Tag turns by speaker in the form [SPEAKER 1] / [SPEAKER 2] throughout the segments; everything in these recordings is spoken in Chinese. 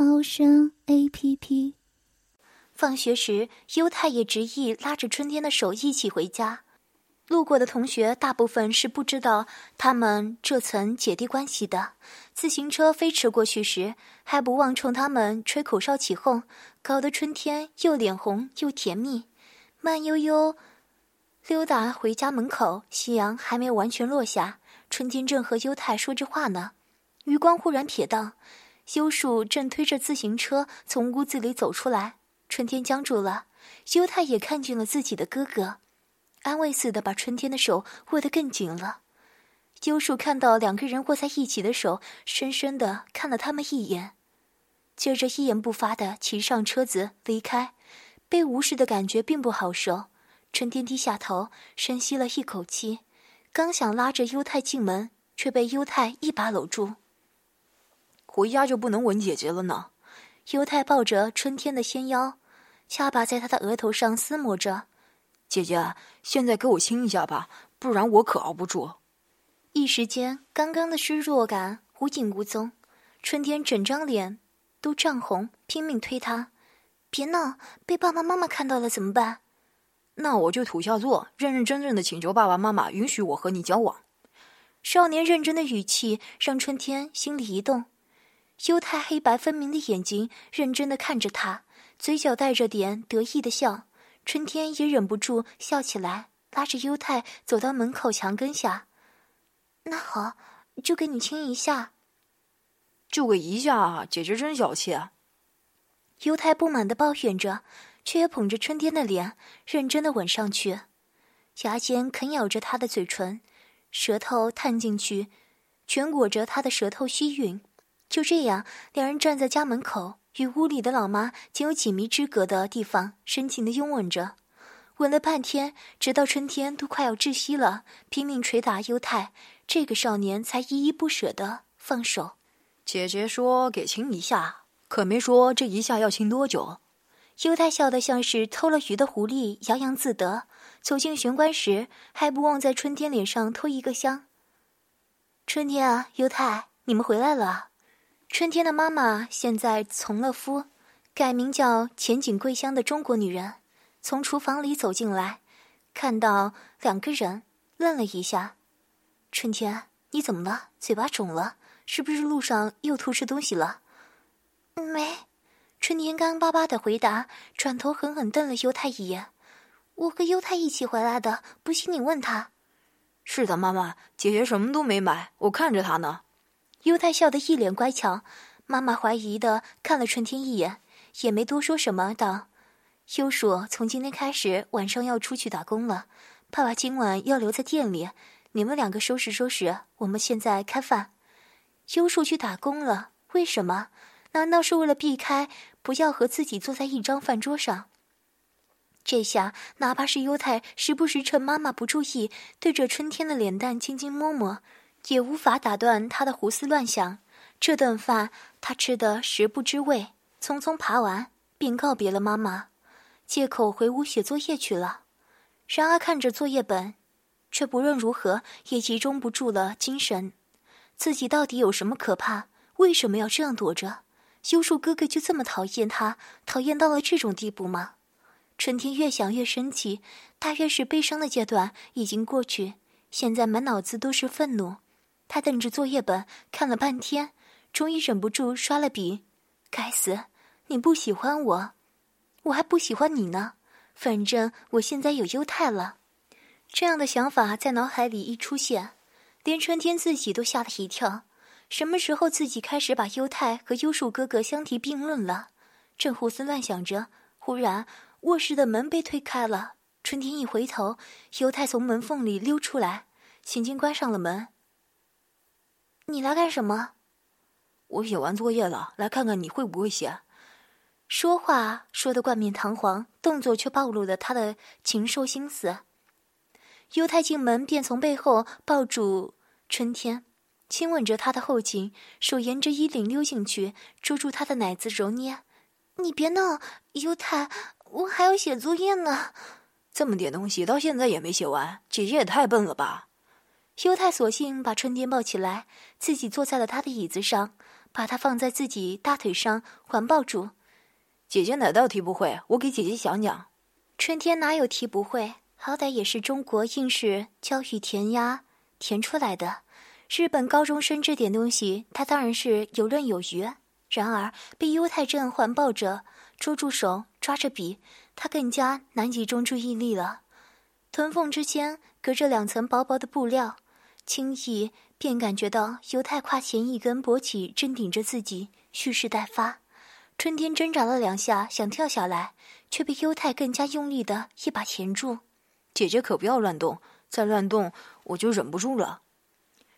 [SPEAKER 1] 猫声 A P P。放学时，优太也执意拉着春天的手一起回家。路过的同学大部分是不知道他们这层姐弟关系的。自行车飞驰过去时，还不忘冲他们吹口哨起哄，搞得春天又脸红又甜蜜。慢悠悠溜达回家门口，夕阳还没完全落下。春天正和优太说着话呢，余光忽然瞥到，优树正推着自行车从屋子里走出来。春天僵住了，优太也看见了自己的哥哥，安慰似的把春天的手握得更紧了。优树看到两个人握在一起的手，深深的看了他们一眼，接着一言不发的骑上车子离开。被无视的感觉并不好受。春天低下头，深吸了一口气。刚想拉着优太进门，却被优太一把搂住。
[SPEAKER 2] 回家就不能吻姐姐了呢？
[SPEAKER 1] 犹太抱着春天的纤腰，下巴在他的额头上撕磨着。
[SPEAKER 2] 姐姐，现在给我亲一下吧，不然我可熬不住。
[SPEAKER 1] 一时间，刚刚的失落感无影无踪。春天整张脸都涨红，拼命推他：“别闹，被爸爸妈妈看到了怎么办？”
[SPEAKER 2] 那我就土下座，认认真真的请求爸爸妈妈允许我和你交往。
[SPEAKER 1] 少年认真的语气让春天心里一动。优太黑白分明的眼睛认真的看着他，嘴角带着点得意的笑。春天也忍不住笑起来，拉着犹太走到门口墙根下。那好，就给你亲一下。
[SPEAKER 2] 就给一下，姐姐真小气。
[SPEAKER 1] 犹太不满的抱怨着。却也捧着春天的脸，认真的吻上去，牙尖啃咬着他的嘴唇，舌头探进去，全裹着他的舌头吸吮。就这样，两人站在家门口，与屋里的老妈仅有几米之隔的地方，深情的拥吻着，吻了半天，直到春天都快要窒息了，拼命捶打犹太，这个少年才依依不舍的放手。
[SPEAKER 2] 姐姐说给亲一下，可没说这一下要亲多久。
[SPEAKER 1] 犹太笑得像是偷了鱼的狐狸，洋洋自得。走进玄关时，还不忘在春天脸上偷一个香。春天啊，犹太，你们回来了。春天的妈妈现在从了夫，改名叫前景桂香的中国女人，从厨房里走进来，看到两个人，愣了一下。春天，你怎么了？嘴巴肿了？是不是路上又偷吃东西了？没。春天干巴巴的回答，转头狠狠瞪了优太一眼：“我和优太一起回来的，不信你问他。”“
[SPEAKER 2] 是的，妈妈，姐姐什么都没买，我看着她呢。”
[SPEAKER 1] 优太笑得一脸乖巧。妈妈怀疑的看了春天一眼，也没多说什么，道：“优叔从今天开始晚上要出去打工了，爸爸今晚要留在店里，你们两个收拾收拾，我们现在开饭。”优叔去打工了，为什么？难道是为了避开不要和自己坐在一张饭桌上？这下哪怕是优太时不时趁妈妈不注意对着春天的脸蛋轻轻摸摸，也无法打断他的胡思乱想。这顿饭他吃得食不知味，匆匆爬完便告别了妈妈，借口回屋写作业去了。然而看着作业本，却不论如何也集中不住了精神。自己到底有什么可怕？为什么要这样躲着？优树哥哥就这么讨厌他，讨厌到了这种地步吗？春天越想越生气，大约是悲伤的阶段已经过去，现在满脑子都是愤怒。他瞪着作业本看了半天，终于忍不住刷了笔。该死，你不喜欢我，我还不喜欢你呢。反正我现在有优太了。这样的想法在脑海里一出现，连春天自己都吓了一跳。什么时候自己开始把优太和优树哥哥相提并论了？正胡思乱想着，忽然卧室的门被推开了。春天一回头，优太从门缝里溜出来，轻轻关上了门。你来干什么？
[SPEAKER 2] 我写完作业了，来看看你会不会写。
[SPEAKER 1] 说话说得冠冕堂皇，动作却暴露了他的禽兽心思。犹太进门便从背后抱住春天，亲吻着他的后颈，手沿着衣领溜进去，捉住他的奶子揉捏。你别闹，犹太，我还要写作业呢。
[SPEAKER 2] 这么点东西到现在也没写完，姐姐也太笨了吧！
[SPEAKER 1] 犹太索性把春天抱起来，自己坐在了他的椅子上，把他放在自己大腿上环抱住。
[SPEAKER 2] 姐姐哪道题不会？我给姐姐讲讲。
[SPEAKER 1] 春天哪有题不会？好歹也是中国应试教育填鸭填出来的。日本高中生这点东西，他当然是游刃有余。然而被犹太正环抱着，捉住手，抓着笔，他更加难集中注意力了。臀缝之间隔着两层薄薄的布料，轻易便感觉到犹太胯前一根勃起正顶着自己，蓄势待发。春天挣扎了两下，想跳下来，却被犹太更加用力的一把钳住。
[SPEAKER 2] 姐姐可不要乱动，再乱动我就忍不住了。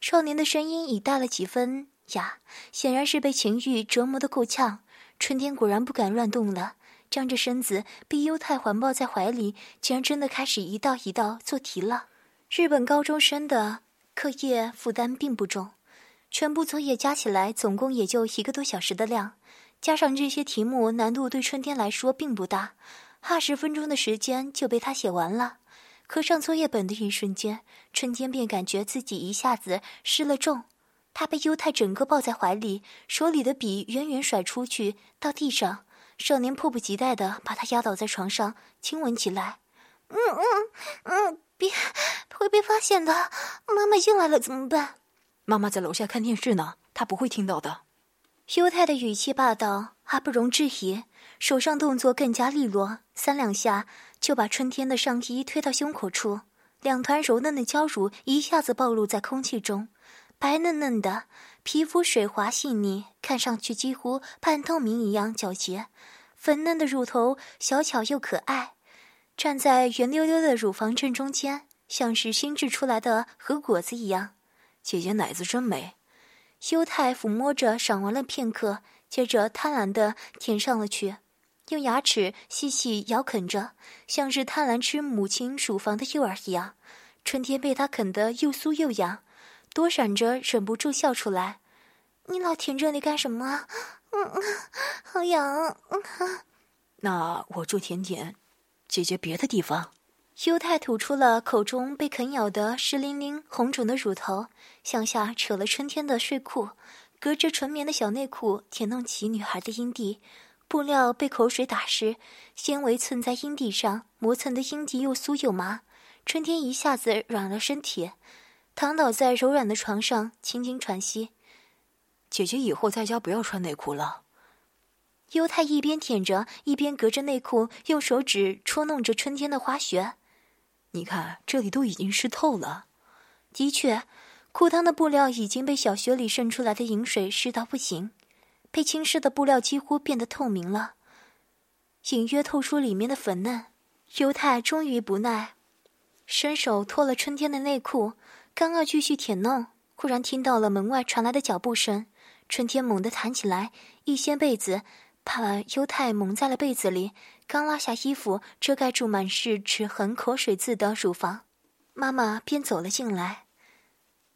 [SPEAKER 1] 少年的声音已带了几分哑，显然是被情欲折磨的够呛。春天果然不敢乱动了，张着身子被犹太环抱在怀里，竟然真的开始一道一道做题了。日本高中生的课业负担并不重，全部作业加起来总共也就一个多小时的量。加上这些题目，难度对春天来说并不大，二十分钟的时间就被他写完了。合上作业本的一瞬间，春天便感觉自己一下子失了重。他被犹太整个抱在怀里，手里的笔远远甩出去到地上。少年迫不及待地把他压倒在床上，亲吻起来。嗯嗯嗯，别，会被发现的。妈妈进来了怎么办？
[SPEAKER 2] 妈妈在楼下看电视呢，她不会听到的。
[SPEAKER 1] 犹太的语气霸道，还不容置疑。手上动作更加利落，三两下就把春天的上衣推到胸口处，两团柔嫩的娇乳一下子暴露在空气中，白嫩嫩的皮肤水滑细腻，看上去几乎半透明一样皎洁。粉嫩的乳头小巧又可爱，站在圆溜溜的乳房正中间，像是新制出来的核果子一样。
[SPEAKER 2] 姐姐奶子真美。
[SPEAKER 1] 修太抚摸着，赏玩了片刻，接着贪婪地舔上了去，用牙齿细细咬啃着，像是贪婪吃母亲乳房的幼儿一样。春天被他啃得又酥又痒，躲闪着忍不住笑出来：“你老舔这里干什么？嗯嗯，好痒。”
[SPEAKER 2] 嗯那我就舔舔姐姐别的地方。
[SPEAKER 1] 犹太吐出了口中被啃咬的湿淋淋、红肿的乳头，向下扯了春天的睡裤，隔着纯棉的小内裤舔弄起女孩的阴蒂。布料被口水打湿，纤维蹭在阴蒂上，磨蹭的阴蒂又酥又麻。春天一下子软了身体，躺倒在柔软的床上，轻轻喘息。
[SPEAKER 2] 姐姐以后在家不要穿内裤了。
[SPEAKER 1] 犹太一边舔着，一边隔着内裤用手指戳弄着春天的花穴。
[SPEAKER 2] 你看，这里都已经湿透了。
[SPEAKER 1] 的确，裤裆的布料已经被小穴里渗出来的饮水湿到不行，被浸湿的布料几乎变得透明了，隐约透出里面的粉嫩。犹太终于不耐，伸手脱了春天的内裤，刚要继续舔弄，忽然听到了门外传来的脚步声。春天猛地弹起来，一掀被子。把犹太蒙在了被子里，刚拉下衣服遮盖住满是齿痕、口水渍的乳房，妈妈便走了进来。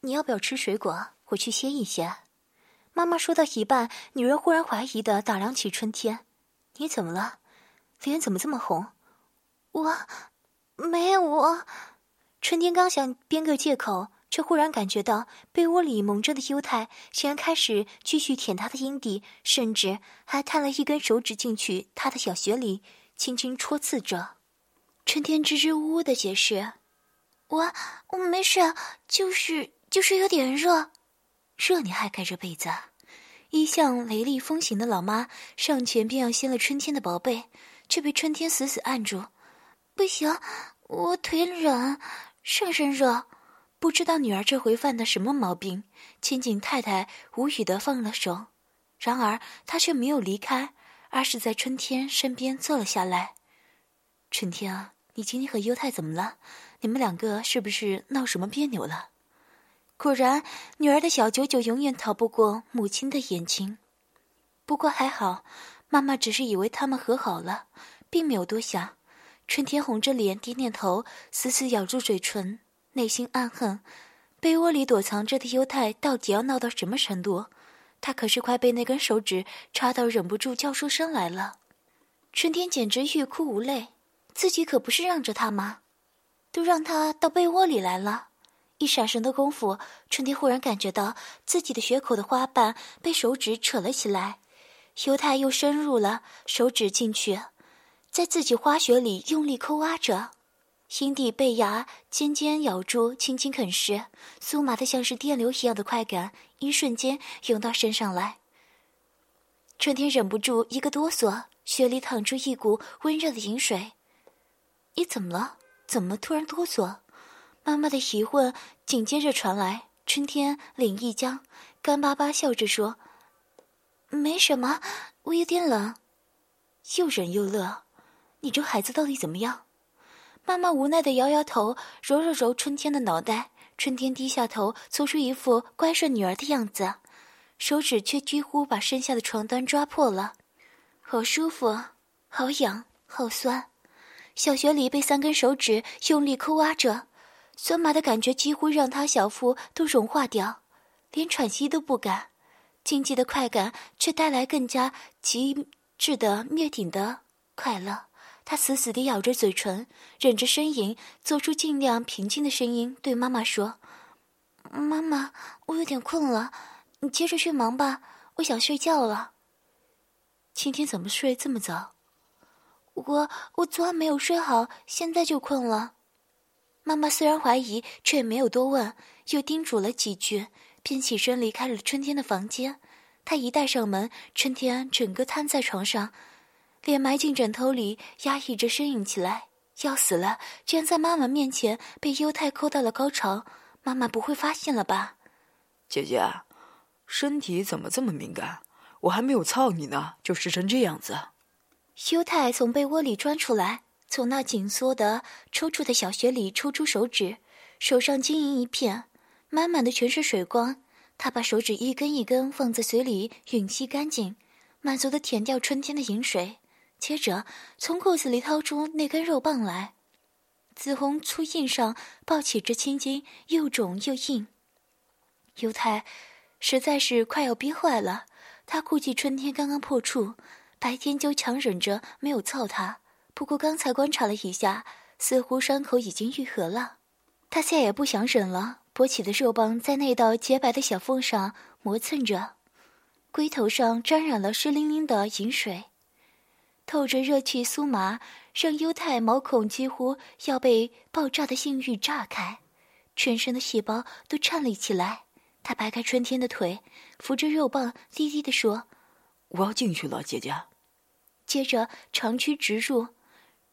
[SPEAKER 1] 你要不要吃水果？我去歇一歇。妈妈说到一半，女人忽然怀疑的打量起春天：“你怎么了？脸怎么这么红？”我，没有我。春天刚想编个借口。却忽然感觉到被窝里蒙着的犹太竟然开始继续舔他的阴蒂，甚至还探了一根手指进去他的小穴里，轻轻戳刺着。春天支支吾吾的解释：“我我没事，就是就是有点热。热你还盖着被子？”一向雷厉风行的老妈上前便要掀了春天的薄被，却被春天死死按住：“不行，我腿软，上身热。”不知道女儿这回犯的什么毛病，千景太太无语的放了手，然而她却没有离开，而是在春天身边坐了下来。春天啊，你今天和优太怎么了？你们两个是不是闹什么别扭了？果然，女儿的小九九永远逃不过母亲的眼睛。不过还好，妈妈只是以为他们和好了，并没有多想。春天红着脸，点点头，死死咬住嘴唇，内心暗恨：被窝里躲藏着的犹太到底要闹到什么程度？他可是快被那根手指插到，忍不住叫出声来了。春天简直欲哭无泪，自己可不是让着他吗？都让他到被窝里来了。一闪神的功夫，春天忽然感觉到自己的血口的花瓣被手指扯了起来，犹太又深入了手指进去，在自己花穴里用力抠挖着，心底被牙尖尖咬住，轻轻啃食，酥麻的像是电流一样的快感，一瞬间涌到身上来。春天忍不住一个哆嗦，血里淌出一股温热的饮水。你怎么了？怎么突然哆嗦？妈妈的疑问紧接着传来，春天脸一僵，干巴巴笑着说：“没什么，我有点冷。”又忍又乐，你这孩子到底怎么样？妈妈无奈的摇摇头，揉了揉春天的脑袋。春天低下头，做出一副乖顺女儿的样子，手指却几乎把身下的床单抓破了。好舒服，好痒，好酸。小穴里被三根手指用力抠挖着。酸麻的感觉几乎让他小腹都融化掉，连喘息都不敢。禁忌的快感却带来更加极致的灭顶的快乐。他死死地咬着嘴唇，忍着呻吟，做出尽量平静的声音对妈妈说：“妈妈，我有点困了，你接着去忙吧，我想睡觉了。”
[SPEAKER 2] 今天怎么睡这么早？
[SPEAKER 1] 我我昨晚没有睡好，现在就困了。妈妈虽然怀疑，却也没有多问，又叮嘱了几句，便起身离开了春天的房间。她一带上门，春天整个瘫在床上，脸埋进枕头里，压抑着呻吟起来。要死了！居然在妈妈面前被优太抠到了高潮，妈妈不会发现了吧？
[SPEAKER 2] 姐姐，身体怎么这么敏感？我还没有操你呢，就湿成这样子。
[SPEAKER 1] 优太从被窝里钻出来。从那紧缩的、抽搐的小穴里抽出手指，手上晶莹一片，满满的全是水光。他把手指一根一根放在嘴里吮吸干净，满足的舔掉春天的饮水。接着从裤子里掏出那根肉棒来，紫红粗硬上抱起这青筋，又肿又硬。犹太实在是快要憋坏了，他估计春天刚刚破处，白天就强忍着没有操他。不过刚才观察了一下，似乎伤口已经愈合了。他再也不想忍了，勃起的肉棒在那道洁白的小缝上磨蹭着，龟头上沾染了湿淋淋的饮水，透着热气酥麻，让犹太毛孔几乎要被爆炸的性欲炸开，全身的细胞都颤栗起来。他掰开春天的腿，扶着肉棒，低低地说：“
[SPEAKER 2] 我要进去了，姐姐。”
[SPEAKER 1] 接着长驱直入。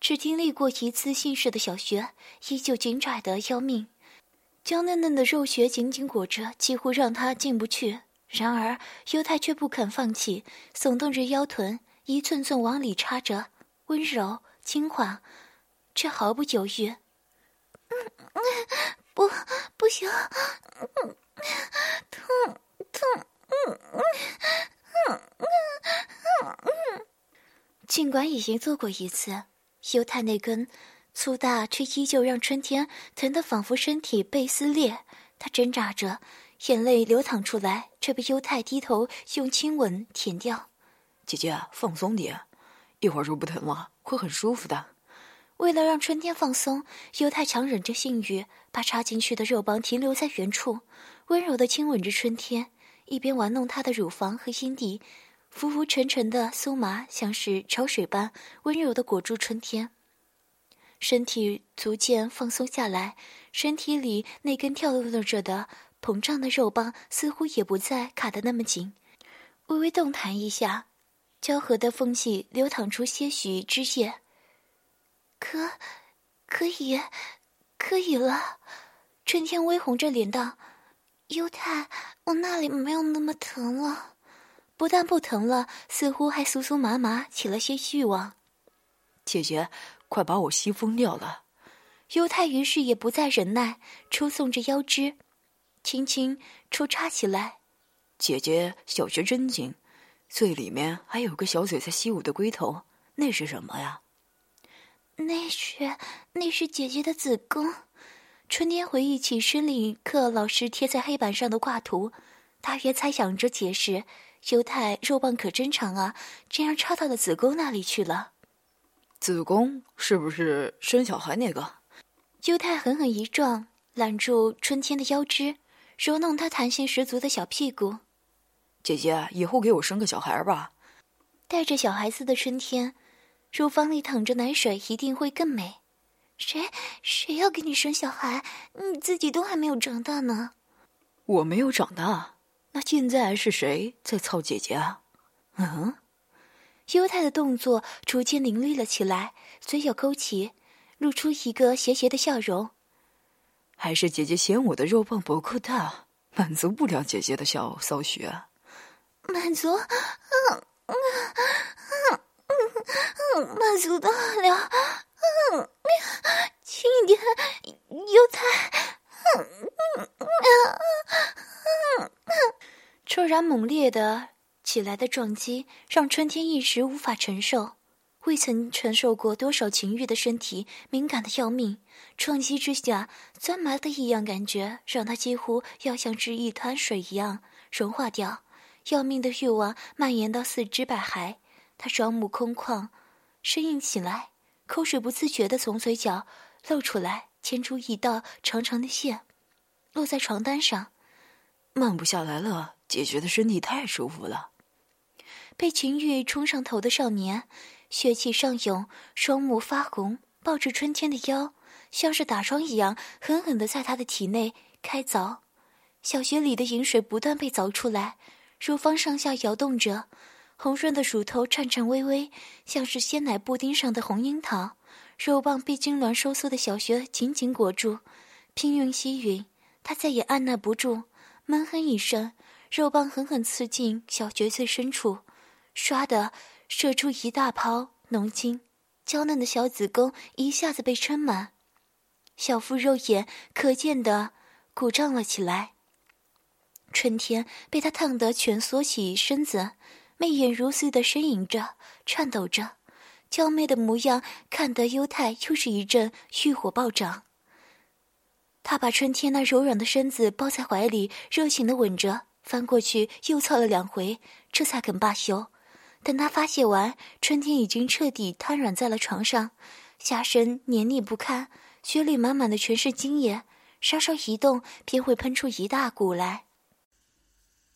[SPEAKER 1] 只经历过一次性事的小学，依旧紧窄的要命，娇嫩嫩的肉穴紧紧裹着，几乎让他进不去。然而犹太却不肯放弃，耸动着腰臀，一寸寸往里插着，温柔轻缓，却毫不犹豫。嗯嗯，不，不行，嗯，痛痛，嗯嗯。尽管已经做过一次。犹太那根粗大却依旧让春天疼得仿佛身体被撕裂，他挣扎着，眼泪流淌出来，却被犹太低头用亲吻舔掉。
[SPEAKER 2] 姐姐，放松点，一会儿就不疼了，会很舒服的。
[SPEAKER 1] 为了让春天放松，犹太强忍着性欲，把插进去的肉棒停留在原处，温柔地亲吻着春天，一边玩弄她的乳房和阴蒂。浮浮沉沉的酥麻，像是潮水般温柔的裹住春天。身体逐渐放松下来，身体里那根跳动着的膨胀的肉棒似乎也不再卡得那么紧，微微动弹一下，交合的缝隙流淌出些许汁液。可，可以，可以了。春天微红着脸道：“犹太，我那里没有那么疼了。”不但不疼了，似乎还酥酥麻麻，起了些欲望。
[SPEAKER 2] 姐姐，快把我吸疯掉了！
[SPEAKER 1] 犹太于是也不再忍耐，抽送着腰肢，轻轻抽插起来。
[SPEAKER 2] 姐姐，小穴真紧，最里面还有个小嘴在吸我的龟头，那是什么呀？
[SPEAKER 1] 那是那是姐姐的子宫。春天回忆起生理课老师贴在黑板上的挂图，大约猜想着解释：犹太肉棒可真长啊，竟然插到了子宫那里去了。
[SPEAKER 2] 子宫是不是生小孩那个？
[SPEAKER 1] 犹太狠狠一撞，揽住春天的腰肢，揉弄她弹性十足的小屁股。
[SPEAKER 2] 姐姐，以后给我生个小孩吧。
[SPEAKER 1] 带着小孩子的春天，乳房里淌着奶水，一定会更美。谁谁要给你生小孩？你自己都还没有长大呢。
[SPEAKER 2] 我没有长大，那现在是谁在操姐姐啊？嗯。
[SPEAKER 1] 犹太的动作逐渐凌厉了起来，嘴角勾起，露出一个邪邪的笑容。
[SPEAKER 2] 还是姐姐嫌我的肉棒不够大，满足不了姐姐的小骚穴。
[SPEAKER 1] 满足，嗯嗯嗯嗯，满足得了。嗯，轻一点，犹太。嗯嗯嗯嗯，突然猛烈的起来的撞击，让春天一时无法承受。未曾承受过多少情欲的身体，敏感的要命。撞击之下，钻麻的异样感觉，让他几乎要像是一滩水一样融化掉。要命的欲望蔓延到四肢百骸，他双目空旷，呻吟起来。口水不自觉地从嘴角露出来，牵出一道长长的线，落在床单上。
[SPEAKER 2] 慢不下来了，姐姐的身体太舒服了。
[SPEAKER 1] 被情欲冲上头的少年，血气上涌，双目发红，抱着春天的腰，像是打桩一样，狠狠地在他的体内开凿。小穴里的饮水不断被凿出来，乳房上下摇动着。红润的乳头颤颤巍巍，像是鲜奶布丁上的红樱桃。肉棒被痉挛收缩的小穴紧紧裹住，拼命吸吮。他再也按捺不住，闷哼一声，肉棒狠狠刺进小穴最深处，唰的射出一大泡浓精，娇嫩的小子宫一下子被撑满，小腹肉眼可见的鼓胀了起来。春天被他烫得蜷缩起身子。媚眼如丝的呻吟着，颤抖着，娇媚的模样看得犹太又是一阵欲火暴涨。他把春天那柔软的身子抱在怀里，热情的吻着，翻过去又操了两回，这才肯罢休。等他发泄完，春天已经彻底瘫软在了床上，下身黏腻不堪，血里满满的全是精液，稍稍一动便会喷出一大股来。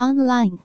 [SPEAKER 3] online。